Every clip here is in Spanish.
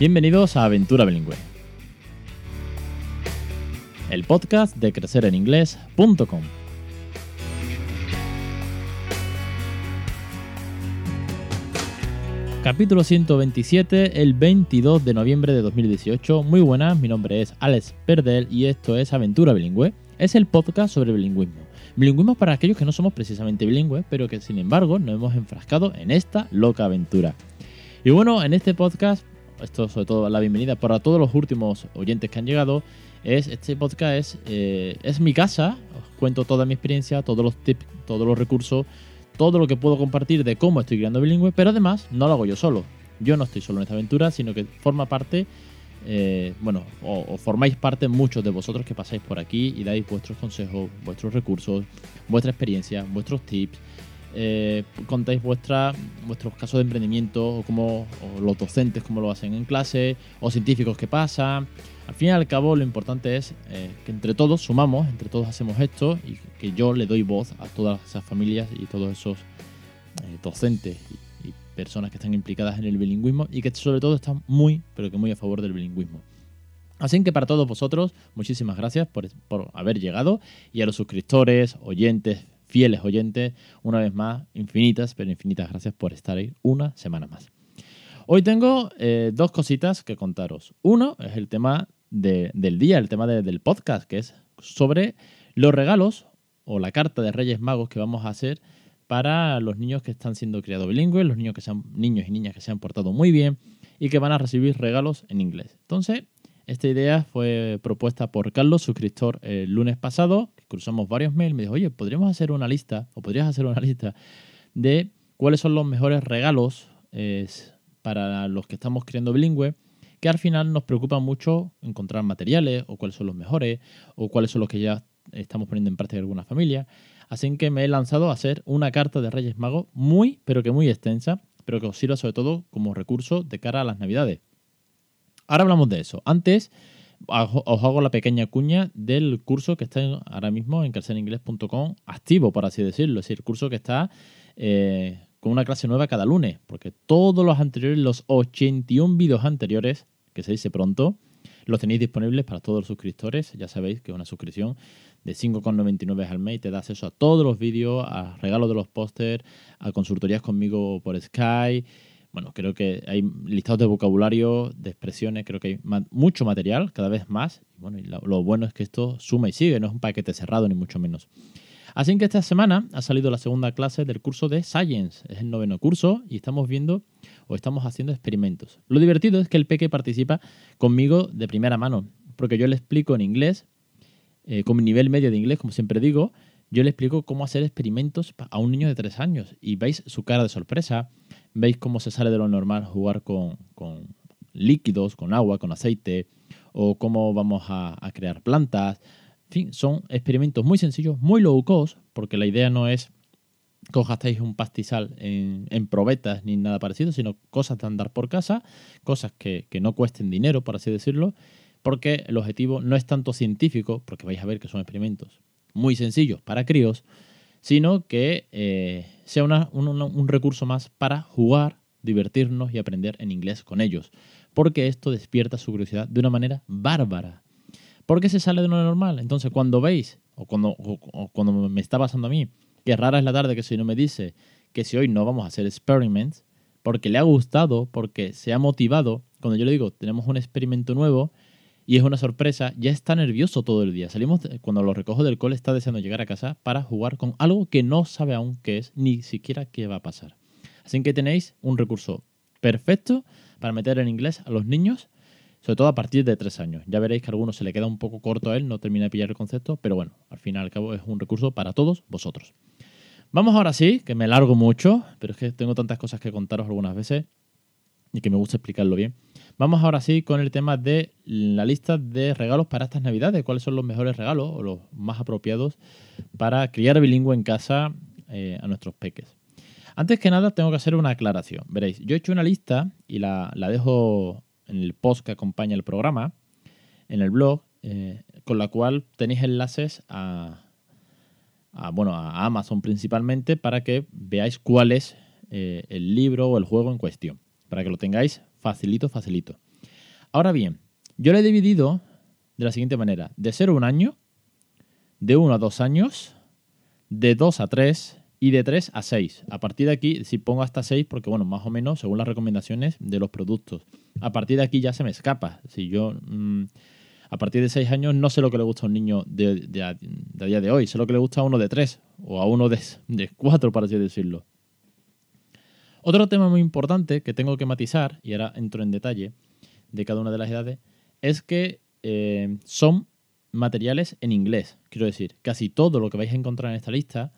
Bienvenidos a Aventura Bilingüe, el podcast de crecereninglés.com. Capítulo 127, el 22 de noviembre de 2018. Muy buenas, mi nombre es Alex Perdel y esto es Aventura Bilingüe. Es el podcast sobre bilingüismo. Bilingüismo para aquellos que no somos precisamente bilingües, pero que sin embargo nos hemos enfrascado en esta loca aventura. Y bueno, en este podcast, esto sobre todo la bienvenida para todos los últimos oyentes que han llegado, es este podcast es, eh, es mi casa, os cuento toda mi experiencia, todos los tips, todos los recursos, todo lo que puedo compartir de cómo estoy creando bilingüe, pero además no lo hago yo solo. Yo no estoy solo en esta aventura, sino que forma parte eh, bueno, o, formáis parte muchos de vosotros que pasáis por aquí y dais vuestros consejos, vuestros recursos, vuestra experiencia, vuestros tips, eh, contáis vuestra, vuestros casos de emprendimiento o, como, los docentes cómo lo hacen en clase, o científicos que pasan. Al fin y al cabo lo importante es eh, que entre todos sumamos, entre todos hacemos esto y que yo le doy voz a todas esas familias y todos esos docentes personas que están implicadas en el bilingüismo y que sobre todo están muy, pero que muy a favor del bilingüismo. Así que para todos vosotros, muchísimas gracias por, haber llegado y a los suscriptores, oyentes, fieles oyentes, una vez más, infinitas, pero infinitas gracias por estar ahí una semana más. Hoy tengo eh, dos cositas que contaros. Uno es el tema del día, el tema del podcast, que es sobre los regalos o la carta de Reyes Magos que vamos a hacer para los niños que están siendo criados bilingües, los niños que sean niños y niñas que se han portado muy bien y que van a recibir regalos en inglés. Entonces, esta idea fue propuesta por Carlos, suscriptor, el lunes pasado, cruzamos varios mails, me dijo, oye, podríamos hacer una lista, o podrías hacer una lista de cuáles son los mejores regalos para los que estamos criando bilingüe, que al final nos preocupa mucho encontrar materiales, o cuáles son los mejores, o cuáles son los que ya estamos poniendo en práctica en alguna familia. Así que me he lanzado a hacer una carta de Reyes Magos muy, pero que muy extensa, pero que os sirva sobre todo como recurso de cara a las Navidades. Ahora hablamos de eso. Antes os hago la pequeña cuña del curso que está ahora mismo en crecereningles.com activo, por así decirlo. Es decir, el curso que está eh, con una clase nueva cada lunes, porque todos los anteriores, los 81 vídeos anteriores, que se dice pronto, los tenéis disponibles para todos los suscriptores. Ya sabéis que una suscripción de 5,99 al mes te da acceso a todos los vídeos, a regalos de los pósters, a consultorías conmigo por Skype. Bueno, creo que hay listados de vocabulario, de expresiones, creo que hay mucho material, cada vez más. Y bueno, y lo, bueno es que esto suma y sigue, no es un paquete cerrado ni mucho menos. Así que esta semana ha salido la segunda clase del curso de Science. Es el noveno curso y estamos viendo o estamos haciendo experimentos. Lo divertido es que el peque participa conmigo de primera mano, porque yo le explico en inglés eh, con mi nivel medio de inglés, como siempre digo, yo le explico cómo hacer experimentos a un niño de tres años y veis su cara de sorpresa, veis cómo se sale de lo normal jugar con, líquidos, con agua, con aceite, o cómo vamos a, crear plantas. En fin, son experimentos muy sencillos, muy low cost, porque la idea no es que un pastizal en, probetas ni nada parecido, sino cosas de andar por casa, cosas que, que no cuesten dinero, por así decirlo, porque el objetivo no es tanto científico, porque vais a ver que son experimentos muy sencillos para críos, sino que eh, sea un, recurso más para jugar, divertirnos y aprender en inglés con ellos, porque esto despierta su curiosidad de una manera bárbara. ¿Por qué se sale de lo normal? Entonces, cuando veis, o cuando, o cuando me está pasando a mí, que rara es la tarde que si no me dice que si hoy no vamos a hacer experiments, porque le ha gustado, porque se ha motivado, cuando yo le digo, tenemos un experimento nuevo, y es una sorpresa, ya está nervioso todo el día. Salimos, cuando lo recojo del cole, está deseando llegar a casa para jugar con algo que no sabe aún qué es, ni siquiera qué va a pasar. Así que tenéis un recurso perfecto para meter en inglés a los niños, sobre todo a partir de tres años. Ya veréis que a algunos se le queda un poco corto a él, no termina de pillar el concepto, pero bueno, al fin y al cabo es un recurso para todos vosotros. Vamos ahora sí, que me largo mucho, pero es que tengo tantas cosas que contaros algunas veces y que me gusta explicarlo bien. Vamos ahora sí con el tema de la lista de regalos para estas navidades. ¿Cuáles son los mejores regalos o los más apropiados para criar bilingüe en casa eh, a nuestros peques? Antes que nada tengo que hacer una aclaración. Veréis, yo he hecho una lista y la, dejo en el post que acompaña el programa, en el blog, eh, con la cual tenéis enlaces a, bueno, a Amazon principalmente para que veáis cuál es eh, el libro o el juego en cuestión, para que lo tengáis facilito, facilito. Ahora bien, yo le he dividido de la siguiente manera. De 0 a 1 año, de 1 a 2 años, de 2 a 3 y de 3 a 6. A partir de aquí, si pongo hasta 6, porque bueno, más o menos según las recomendaciones de los productos. A partir de aquí ya se me escapa. Si yo mm, a partir de 6 años no sé lo que le gusta a un niño de, de, día de hoy, sé lo que le gusta a uno de 3 o a uno de, de 4, para así decirlo. Otro tema muy importante que tengo que matizar, y ahora entro en detalle de cada una de las edades, es que eh, son materiales en inglés. Quiero decir, casi todo lo que vais a encontrar en esta lista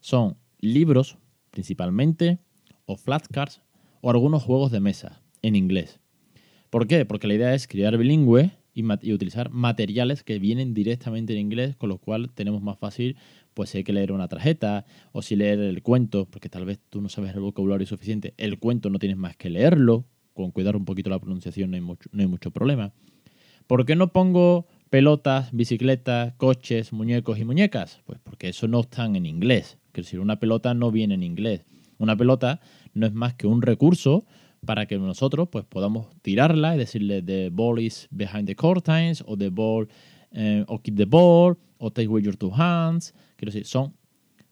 son libros, principalmente, o flashcards, o algunos juegos de mesa en inglés. ¿Por qué? Porque la idea es crear bilingüe y, utilizar materiales que vienen directamente en inglés, con lo cual tenemos más fácil, pues si hay que leer una tarjeta o si leer el cuento, porque tal vez tú no sabes el vocabulario suficiente, el cuento no tienes más que leerlo, con cuidar un poquito la pronunciación no hay mucho, no hay mucho problema. ¿Por qué no pongo pelotas, bicicletas, coches, muñecos y muñecas? Pues porque eso no están en inglés. Es decir, una pelota no viene en inglés. Una pelota no es más que un recurso para que nosotros pues, podamos tirarla y decirle the ball is behind the curtains o the ball eh, o keep the ball o take with your two hands. Quiero decir, son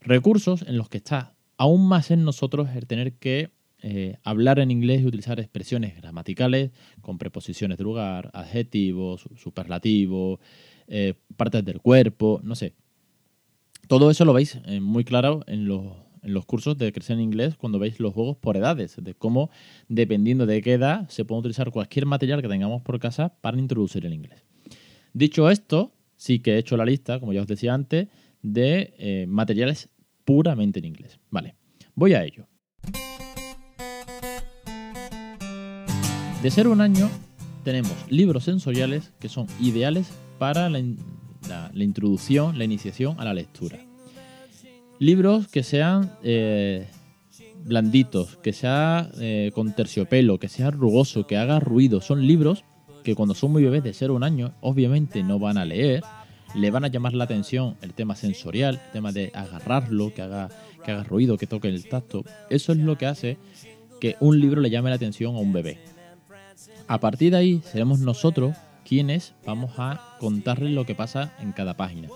recursos en los que está aún más en nosotros el tener que eh, hablar en inglés y utilizar expresiones gramaticales con preposiciones de lugar, adjetivos, superlativos, eh, partes del cuerpo, no sé. Todo eso lo veis eh, muy claro en los, en los cursos de crecer en inglés cuando veis los juegos por edades, de cómo, dependiendo de qué edad, se puede utilizar cualquier material que tengamos por casa para introducir el inglés. Dicho esto, sí que he hecho la lista, como ya os decía antes, de materiales puramente en inglés. Vale, voy a ello. De ser un año tenemos libros sensoriales que son ideales para la, introducción, la iniciación a la lectura. Libros que sean eh, blanditos, que sea eh, con terciopelo, que sea rugoso, que haga ruido. Son libros que cuando son muy bebés de ser un año, obviamente no van a leer, le van a llamar la atención el tema sensorial, el tema de agarrarlo, que haga, que haga ruido, que toque el tacto. Eso es lo que hace que un libro le llame la atención a un bebé. A partir de ahí seremos nosotros quienes vamos a contarles lo que pasa en cada página.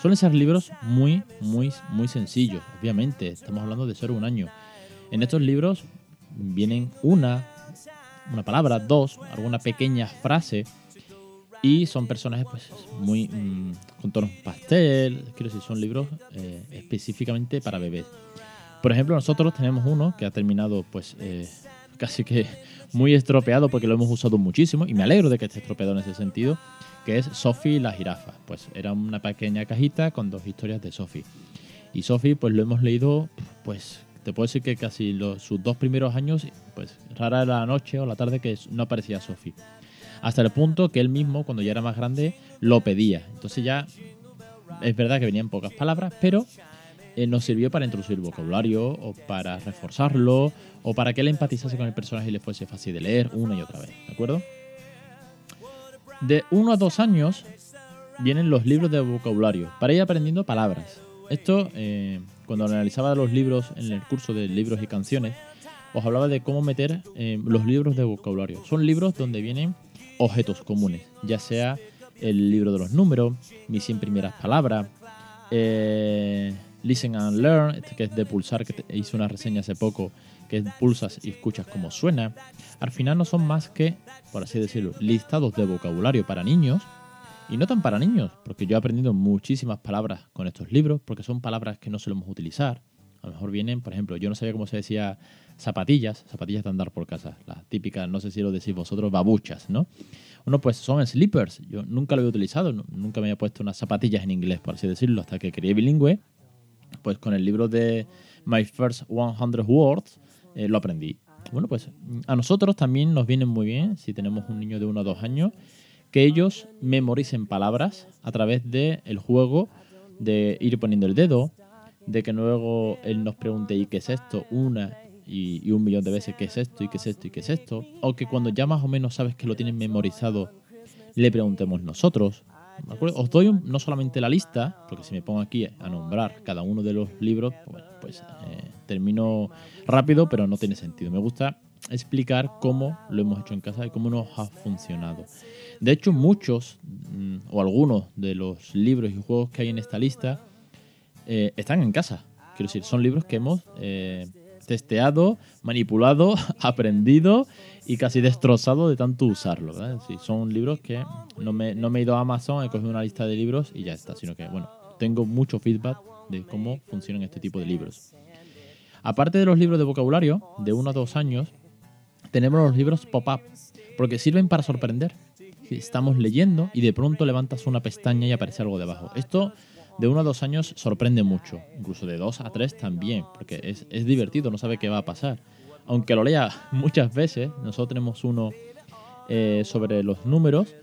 Suelen ser libros muy, muy, muy sencillos, obviamente. Estamos hablando de ser un año. En estos libros vienen una, una palabra, dos, alguna pequeña frase y son personajes pues muy mm, con tonos pastel. Quiero decir, son libros eh, específicamente para bebés. Por ejemplo, nosotros tenemos uno que ha terminado pues eh, casi que muy estropeado porque lo hemos usado muchísimo y me alegro de que esté estropeado en ese sentido, que es Sophie la jirafa. Pues era una pequeña cajita con dos historias de Sophie. Y Sophie pues lo hemos leído, pues te puedo decir que casi los, sus dos primeros años, pues rara era la noche o la tarde que no aparecía Sophie. Hasta el punto que él mismo, cuando ya era más grande, lo pedía. Entonces ya es verdad que venían pocas palabras, pero eh, nos sirvió para introducir vocabulario o para reforzarlo o para que él empatizase con el personaje y le fuese fácil de leer una y otra vez, ¿de acuerdo? De uno a dos años vienen los libros de vocabulario para ir aprendiendo palabras. Esto, eh, cuando analizaba los libros en el curso de libros y canciones, os hablaba de cómo meter eh, los libros de vocabulario. Son libros donde vienen objetos comunes, ya sea el libro de los números, mis 100 primeras palabras, eh, Listen and Learn, este que es de pulsar, que hice una reseña hace poco, que pulsas y escuchas cómo suena. Al final no son más que, por así decirlo, listados de vocabulario para niños. Y no tan para niños, porque yo he aprendido muchísimas palabras con estos libros, porque son palabras que no solemos utilizar. A lo mejor vienen, por ejemplo, yo no sabía cómo se decía zapatillas, zapatillas de andar por casa, las típicas, no sé si lo decís vosotros, babuchas, ¿no? Uno, pues son slippers, yo nunca lo había utilizado, nunca me había puesto unas zapatillas en inglés, por así decirlo, hasta que creé bilingüe pues con el libro de My First 100 Words eh, lo aprendí. Bueno, pues a nosotros también nos viene muy bien, si tenemos un niño de uno o dos años, que ellos memoricen palabras a través del el juego de ir poniendo el dedo, de que luego él nos pregunte ¿y qué es esto? una y, un millón de veces ¿qué es esto? y qué es esto y qué es esto? O que cuando ya más o menos sabes que lo tienen memorizado, le preguntemos nosotros. Os doy no solamente la lista, porque si me pongo aquí a nombrar cada uno de los libros, pues eh, termino rápido, pero no tiene sentido. Me gusta explicar cómo lo hemos hecho en casa y cómo nos ha funcionado. De hecho, muchos mm, o algunos de los libros y juegos que hay en esta lista eh, están en casa. Quiero decir, son libros que hemos eh, testeado, manipulado, aprendido y casi destrozado de tanto usarlo. son libros que no me, no me he ido a Amazon, he cogido una lista de libros y ya está, sino que, bueno, tengo mucho feedback de cómo funcionan este tipo de libros. Aparte de los libros de vocabulario, de uno a dos años, tenemos los libros pop-up, porque sirven para sorprender. Estamos leyendo y de pronto levantas una pestaña y aparece algo debajo. Esto de uno a dos años sorprende mucho, incluso de dos a tres también, porque es, es divertido, no sabe qué va a pasar. Aunque lo lea muchas veces, nosotros tenemos uno eh, sobre los números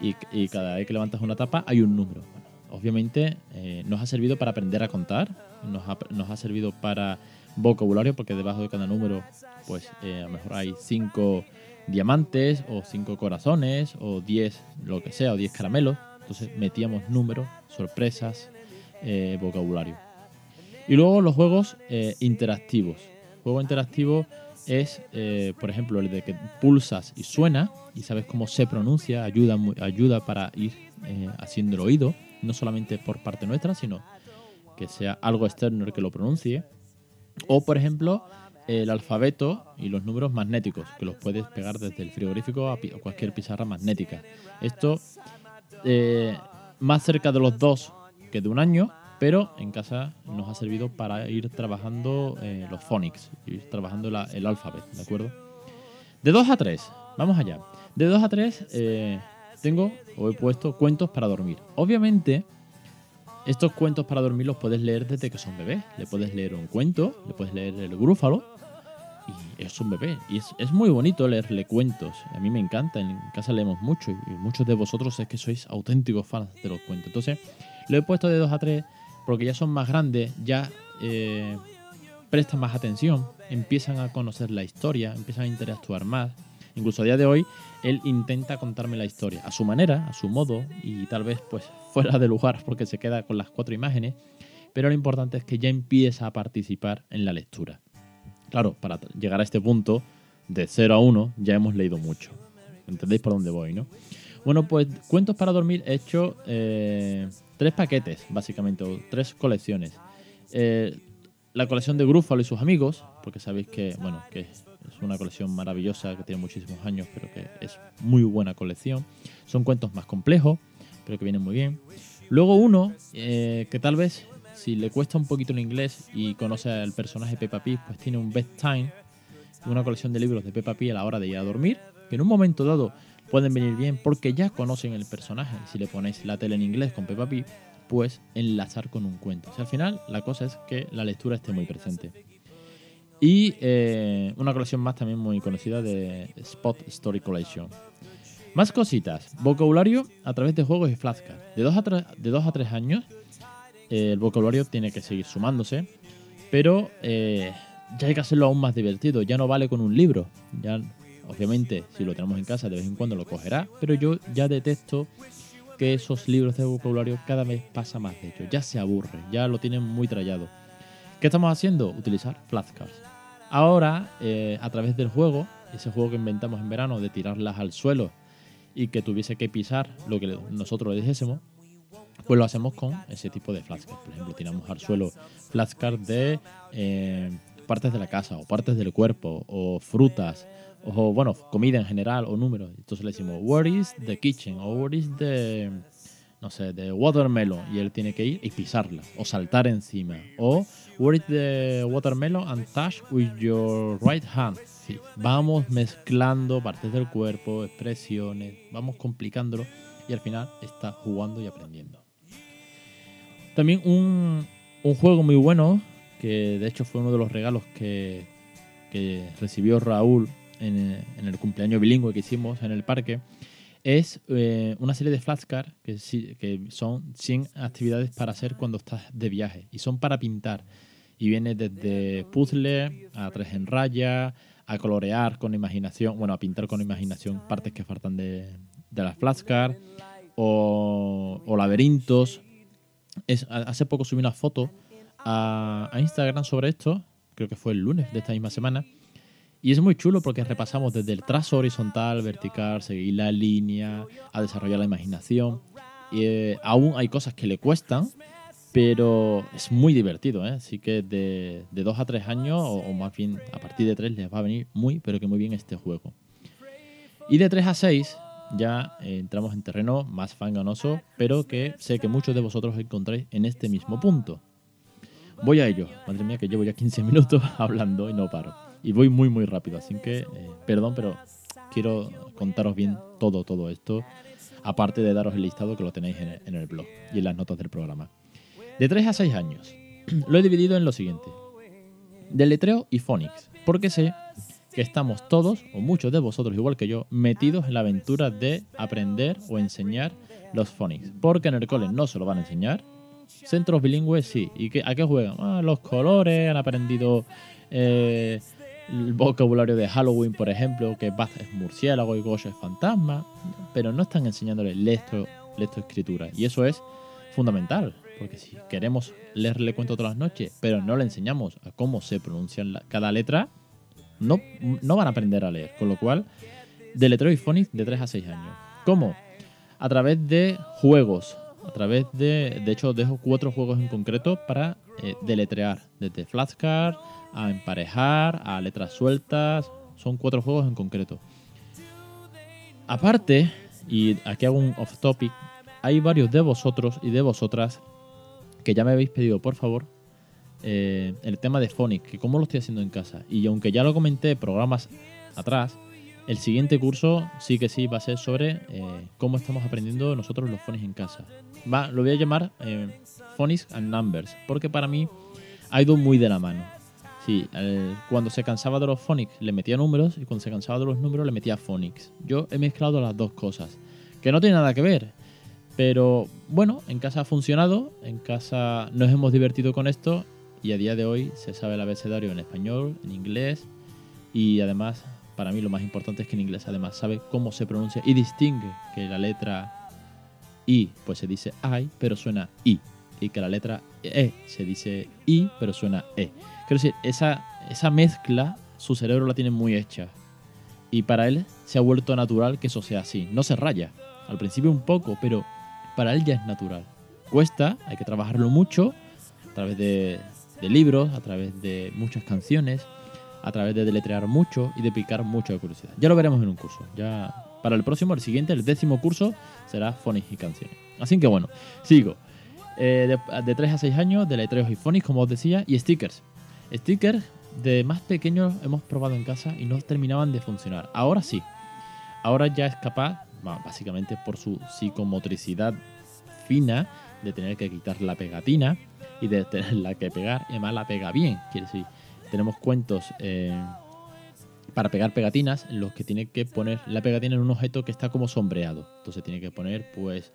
y, cada vez que levantas una tapa hay un número. obviamente eh, nos ha servido para aprender a contar, nos ha, nos ha servido para vocabulario, porque debajo de cada número, pues eh, a lo mejor hay cinco diamantes, o cinco corazones, o diez lo que sea, o diez caramelos. Entonces metíamos números, sorpresas, eh, vocabulario. Y luego los juegos eh, interactivos. Juego interactivo es, por ejemplo, el de que pulsas y suena y sabes cómo se pronuncia, ayuda, ayuda para ir haciendo el oído, no solamente por parte nuestra, sino que sea algo externo el que lo pronuncie. O, por ejemplo, el alfabeto y los números magnéticos, que los puedes pegar desde el frigorífico a cualquier pizarra magnética. Esto eh, más cerca de los dos que de un año, pero en casa nos ha servido para ir trabajando eh, los phonics, ir trabajando el alfabeto, ¿de acuerdo? De 2 a 3, vamos allá. De 2 a 3 eh, tengo o he puesto cuentos para dormir. Obviamente estos cuentos para dormir los puedes leer desde que son bebés. Le puedes leer un cuento, le puedes leer el grúfalo y es un bebé. Y es, muy bonito leerle cuentos. A mí me encanta, en casa leemos mucho y muchos de vosotros es que sois auténticos fans de los cuentos. Entonces, lo he puesto de 2 a 3 porque ya son más grandes, ya eh, prestan más atención, empiezan a conocer la historia, empiezan a interactuar más. Incluso a día de hoy, él intenta contarme la historia a su manera, a su modo, y tal vez pues fuera de lugar porque se queda con las cuatro imágenes, pero lo importante es que ya empieza a participar en la lectura. Claro, para llegar a este punto, de 0 a 1, ya hemos leído mucho. ¿Entendéis por dónde voy, no? Bueno, pues Cuentos para Dormir he hecho eh, tres paquetes, básicamente, o tres colecciones. Eh, la colección de Grúfalo y sus amigos, porque sabéis que, bueno, que es una colección maravillosa que tiene muchísimos años, pero que es muy buena colección. Son cuentos más complejos, pero que vienen muy bien. Luego uno eh, que tal vez si le cuesta un poquito el inglés y conoce al personaje Peppa Pig, pues tiene un bedtime, una colección de libros de Peppa Pig a la hora de ir a dormir, que en un momento dado pueden venir bien porque ya conocen el personaje. Si le ponéis la tele en inglés con Peppa Pig, pues enlazar con un cuento. O al final la cosa es que la lectura esté muy presente. Y eh, una colección más también muy conocida de Spot Story Collection. Más cositas. Vocabulario a través de juegos y flashcards. De 2 a, de dos a 3 años, eh, el vocabulario tiene que seguir sumándose. Pero eh, ya hay que hacerlo aún más divertido. Ya no vale con un libro. Ya, obviamente, si lo tenemos en casa, de vez en cuando lo cogerá. Pero yo ya detecto que esos libros de vocabulario cada vez pasa más de ellos. Ya se aburre, ya lo tienen muy trallado. ¿Qué estamos haciendo? Utilizar flashcards. Ahora, eh, a través del juego, ese juego que inventamos en verano de tirarlas al suelo y que tuviese que pisar lo que nosotros le dijésemos, pues lo hacemos con ese tipo de flashcards. Por ejemplo, tiramos al suelo flashcards de eh, partes de la casa o partes del cuerpo o frutas o, bueno, comida en general o números. Entonces le decimos, where is the kitchen? O where is the no sé, de watermelon y él tiene que ir y pisarla o saltar encima. O where is the watermelon and touch with your right hand. vamos mezclando partes del cuerpo, expresiones, vamos complicándolo y al final está jugando y aprendiendo. También un, un juego muy bueno, que de hecho fue uno de los regalos que, que recibió Raúl en, en el cumpleaños bilingüe que hicimos en el parque, es eh, una serie de flashcards que, que son 100 actividades para hacer cuando estás de viaje y son para pintar. Y viene desde puzzle a tres en raya, a colorear con imaginación, bueno, a pintar con imaginación partes que faltan de, de las flashcards o, o laberintos. Es, hace poco subí una foto a, a Instagram sobre esto, creo que fue el lunes de esta misma semana, Y es muy chulo porque repasamos desde el trazo horizontal, vertical, seguir la línea, a desarrollar la imaginación. Eh, aún hay cosas que le cuestan, pero es muy divertido, ¿eh? Así que de, 2 a 3 años, o, más bien a partir de 3, les va a venir muy, pero que muy bien este juego. Y de 3 a 6 ya eh, entramos en terreno más fanganoso, pero que sé que muchos de vosotros encontráis en este mismo punto. Voy a ello. Madre mía, que llevo ya 15 minutos hablando y no paro. Y voy muy, muy rápido, así que eh, perdón, pero quiero contaros bien todo, todo esto. Aparte de daros el listado que lo tenéis en el, blog y en las notas del programa. De 3 a 6 años. lo he dividido en lo siguiente. Deletreo y Phonics. Porque sé que estamos todos, o muchos de vosotros igual que yo, metidos en la aventura de aprender o enseñar los phonics. Porque en el cole no se lo van a enseñar. Centros bilingües sí. ¿Y qué, a qué juegan? Ah, los colores, han aprendido eh, el vocabulario de Halloween, por ejemplo, que Baz es murciélago y Gosh es fantasma. Pero no están enseñándole lecto, lectoescritura. Y eso es fundamental. Porque si queremos leerle cuento todas las noches, pero no le enseñamos a cómo se pronuncia cada letra, no, no van a aprender a leer. Con lo cual, deletreo y phonics de 3 a 6 años. ¿Cómo? A través de juegos. A través de. De hecho, dejo cuatro juegos en concreto para eh, deletrear. Desde flashcard a emparejar, a letras sueltas. Son cuatro juegos en concreto. Aparte, y aquí hago un off topic, hay varios de vosotros y de vosotras que ya me habéis pedido, por favor, eh, el tema de Phonics, que cómo lo estoy haciendo en casa. Y aunque ya lo comenté programas atrás, el siguiente curso sí que sí va a ser sobre eh, cómo estamos aprendiendo nosotros los Phonics en casa. Va, lo voy a llamar eh, Phonics and Numbers, porque para mí ha ido muy de la mano. Sí, eh, cuando se cansaba de los Phonics le metía números y cuando se cansaba de los números le metía Phonics. Yo he mezclado las dos cosas, que no tiene nada que ver. Pero bueno, en casa ha funcionado, en casa nos hemos divertido con esto y a día de hoy se sabe el abecedario en español, en inglés y además para mí lo más importante es que en inglés además sabe cómo se pronuncia y distingue que la letra I pues se dice I pero suena I y que la letra E se dice I pero suena E. Quiero decir, esa, esa mezcla su cerebro la tiene muy hecha y para él se ha vuelto natural que eso sea así. No se raya, al principio un poco, pero para él ya es natural. Cuesta, hay que trabajarlo mucho a través de, de libros, a través de muchas canciones, a través de deletrear mucho y de picar mucho de curiosidad. Ya lo veremos en un curso. Ya para el próximo, el siguiente, el décimo curso, será phonics y canciones. Así que bueno, sigo. Eh, de, de 3 a 6 años, deletreos y phonics, como os decía, y stickers. Stickers de más pequeños hemos probado en casa y no terminaban de funcionar. Ahora sí. Ahora ya es capaz, básicamente por su psicomotricidad fina, de tener que quitar la pegatina y de tenerla que pegar. Y además la pega bien. Quiere decir, tenemos cuentos eh, para pegar pegatinas en los que tiene que poner la pegatina en un objeto que está como sombreado. Entonces tiene que poner pues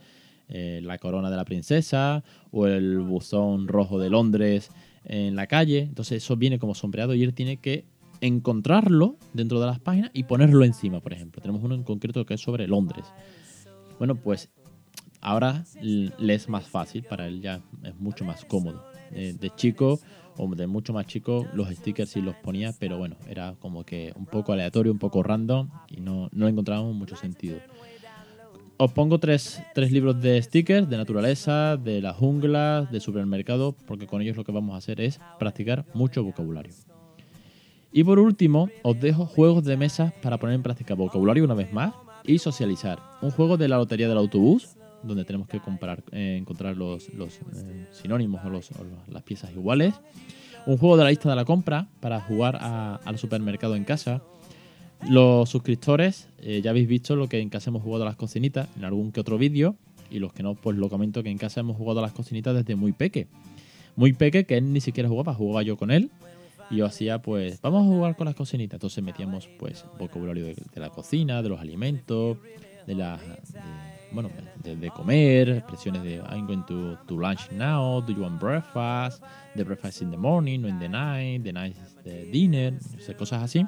eh, la corona de la princesa o el buzón rojo de Londres en la calle. Entonces eso viene como sombreado y él tiene que encontrarlo dentro de las páginas y ponerlo encima, por ejemplo. Tenemos uno en concreto que es sobre Londres. Bueno, pues ahora le es más fácil, para él ya es mucho más cómodo. Eh, de chico o de mucho más chico, los stickers sí los ponía, pero bueno, era como que un poco aleatorio, un poco random y no, no encontrábamos mucho sentido. Os pongo tres, tres, libros de stickers, de naturaleza, de la jungla, de supermercado, porque con ellos lo que vamos a hacer es practicar mucho vocabulario. Y por último, os dejo juegos de mesa para poner en práctica vocabulario una vez más y socializar. Un juego de la lotería del autobús, donde tenemos que comparar, eh, encontrar los, los eh, sinónimos o, los, las piezas iguales. Un juego de la lista de la compra para jugar al supermercado en casa. Los suscriptores, eh, ya habéis visto lo que en casa hemos jugado a las cocinitas en algún que otro vídeo. Y los que no, pues lo comento que en casa hemos jugado a las cocinitas desde muy peque. Muy peque, que él ni siquiera jugaba, jugaba yo con él. Y yo hacía, pues, vamos a jugar con las cocinitas. Entonces metíamos, pues, vocabulario de, la cocina, de los alimentos, de la. De, bueno, de, comer, expresiones de I'm going to, to lunch now, do you want breakfast, the breakfast in the morning, no in the night, the night dinner, cosas así.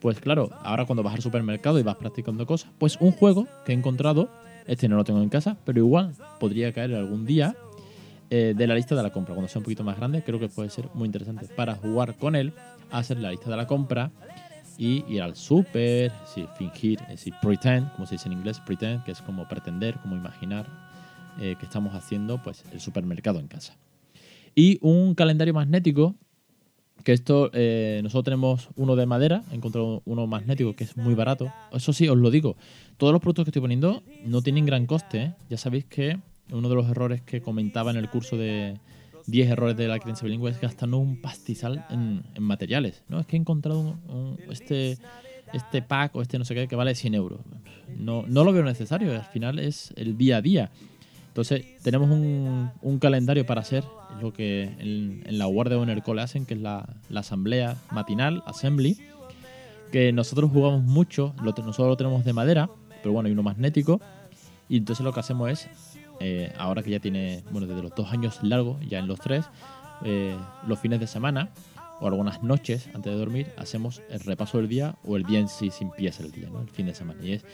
Pues claro, ahora cuando vas al supermercado y vas practicando cosas, pues un juego que he encontrado, este no lo tengo en casa, pero igual podría caer algún día eh, de la lista de la compra. Cuando sea un poquito más grande, creo que puede ser muy interesante para jugar con él, hacer la lista de la compra y ir al súper, fingir, es decir, pretend, como se dice en inglés, pretend, que es como pretender, como imaginar eh, que estamos haciendo pues el supermercado en casa. Y un calendario magnético, que esto, eh, nosotros tenemos uno de madera, he encontrado uno magnético que es muy barato. Eso sí, os lo digo, todos los productos que estoy poniendo no tienen gran coste. ¿eh? Ya sabéis que uno de los errores que comentaba en el curso de 10 errores de la creencia bilingüe es gastando un pastizal en, materiales. No, es que he encontrado este, este pack o este no sé qué que vale 100 euros. No, no lo veo necesario, al final es el día a día. Entonces, tenemos un, calendario para hacer lo que en, la Guardia en el cole hacen, que es la, asamblea matinal, assembly, que nosotros jugamos mucho, nosotros lo tenemos de madera, pero bueno, hay uno magnético, y entonces lo que hacemos es, eh, ahora que ya tiene, bueno, desde los dos años largos, ya en los tres, eh, los fines de semana o algunas noches antes de dormir, hacemos el repaso del día o el día en sí si empieza el día, ¿no? el fin de semana. Y es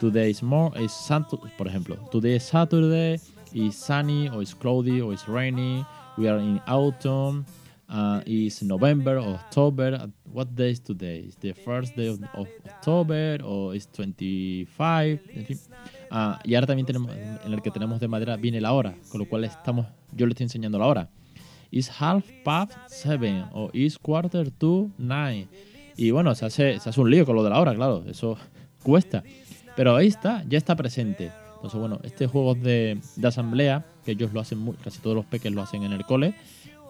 Today is more, is Saturday, por ejemplo, today is Saturday, is sunny or is cloudy or is rainy. We are in autumn. Uh, is November or October. What day is today? Is the first day of, October or is 25? En fin. Uh, y ahora también tenemos, en el que tenemos de madera, viene la hora, con lo cual estamos, yo le estoy enseñando la hora. Is half past seven o is quarter to nine. Y bueno, se hace, se hace un lío con lo de la hora, claro, eso cuesta. Pero ahí está, ya está presente. Entonces, bueno, este juego de, asamblea, que ellos lo hacen, muy, casi todos los peques lo hacen en el cole,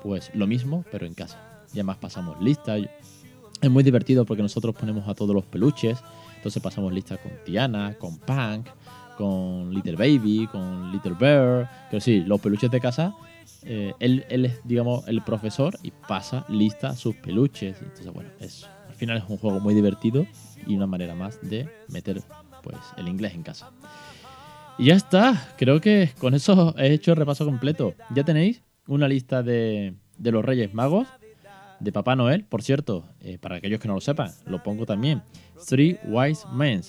pues lo mismo, pero en casa. Y además pasamos lista. Es muy divertido porque nosotros ponemos a todos los peluches. Entonces pasamos lista con Tiana, con Punk, con Little Baby, con Little Bear. Pero sí, los peluches de casa, eh, él, es, digamos, el profesor y pasa lista sus peluches. Entonces, bueno, es, al final es un juego muy divertido y una manera más de meter pues el inglés en casa. Y ya está, creo que con eso he hecho el repaso completo. Ya tenéis una lista de, de los Reyes Magos, de Papá Noel, por cierto, eh, para aquellos que no lo sepan, lo pongo también. Three Wise Men,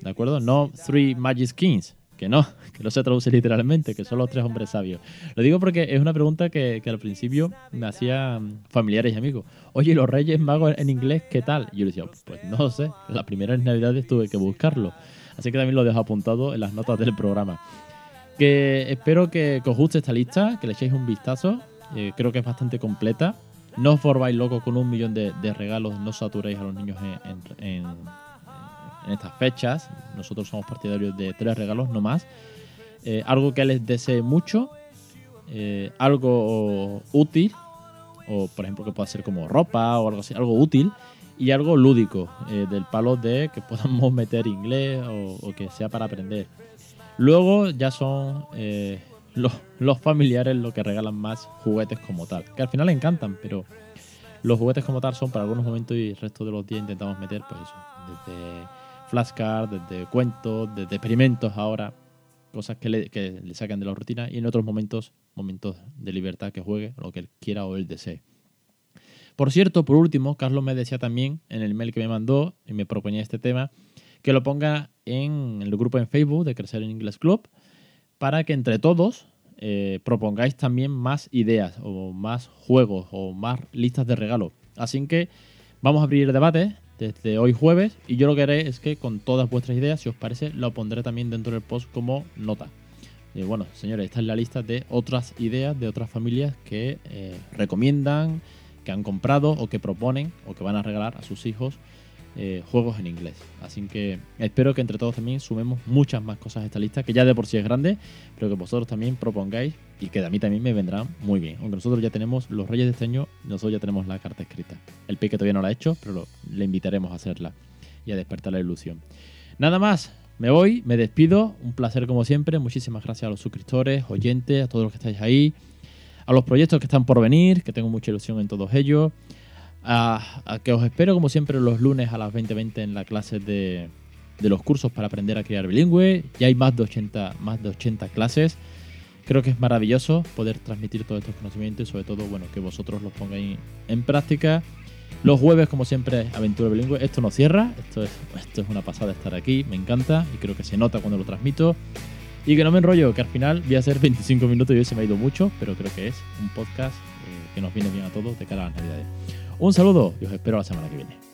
¿de acuerdo? No Three Magic Kings, que no, que no se traduce literalmente, que son los tres hombres sabios. Lo digo porque es una pregunta que, que al principio me hacían familiares y amigos. Oye, los Reyes Magos en inglés, ¿qué tal? Y yo decía, pues no sé, las primeras navidades tuve que buscarlo. Así que también lo dejo apuntado en las notas del programa. Que espero que, os guste esta lista, que le echéis un vistazo. Eh, creo que es bastante completa. No os formáis locos con un millón de, regalos, no saturéis a los niños en, estas fechas. Nosotros somos partidarios de tres regalos, no más. Eh, algo que les desee mucho, eh, algo útil, o por ejemplo que pueda ser como ropa o algo así, algo útil y algo lúdico, eh, del palo de que podamos meter inglés o, que sea para aprender. Luego ya son eh, los, familiares los que regalan más juguetes como tal, que al final encantan, pero los juguetes como tal son para algunos momentos y el resto de los días intentamos meter, pues eso, desde flashcards, desde cuentos, desde experimentos ahora, cosas que le, que le sacan de la rutina y en otros momentos, momentos de libertad que juegue lo que él quiera o él desee. Por cierto, por último, Carlos me decía también en el mail que me mandó y me proponía este tema que lo ponga en el grupo en Facebook de Crecer en Inglés Club para que entre todos eh, propongáis también más ideas o más juegos o más listas de regalos. Así que vamos a abrir debate desde hoy jueves y yo lo que haré es que con todas vuestras ideas, si os parece, lo pondré también dentro del post como nota. Y bueno, señores, esta es la lista de otras ideas de otras familias que eh, recomiendan que han comprado o que proponen o que van a regalar a sus hijos eh, juegos en inglés. Así que espero que entre todos también sumemos muchas más cosas a esta lista, que ya de por sí es grande, pero que vosotros también propongáis y que a mí también me vendrán muy bien. Aunque nosotros ya tenemos los Reyes de este año, nosotros ya tenemos la carta escrita. El Peque todavía no la ha hecho, pero le invitaremos a hacerla y a despertar la ilusión. Nada más, me voy, me despido. Un placer como siempre. Muchísimas gracias a los suscriptores, oyentes, a todos los que estáis ahí a los proyectos que están por venir, que tengo mucha ilusión en todos ellos. A, que os espero como siempre los lunes a las 20.20 en la clase de, los cursos para aprender a crear bilingüe. Ya hay más de 80, más de 80 clases. Creo que es maravilloso poder transmitir todos estos conocimientos y sobre todo bueno, que vosotros los pongáis en práctica. Los jueves, como siempre, Aventura Bilingüe. Esto no cierra, esto es, esto es una pasada estar aquí, me encanta y creo que se nota cuando lo transmito. Y que no me enrollo, que al final voy a hacer 25 minutos y hoy se me ha ido mucho, pero creo que es un podcast eh, que nos viene bien a todos de cara a las navidades. Un saludo y os espero la semana que viene.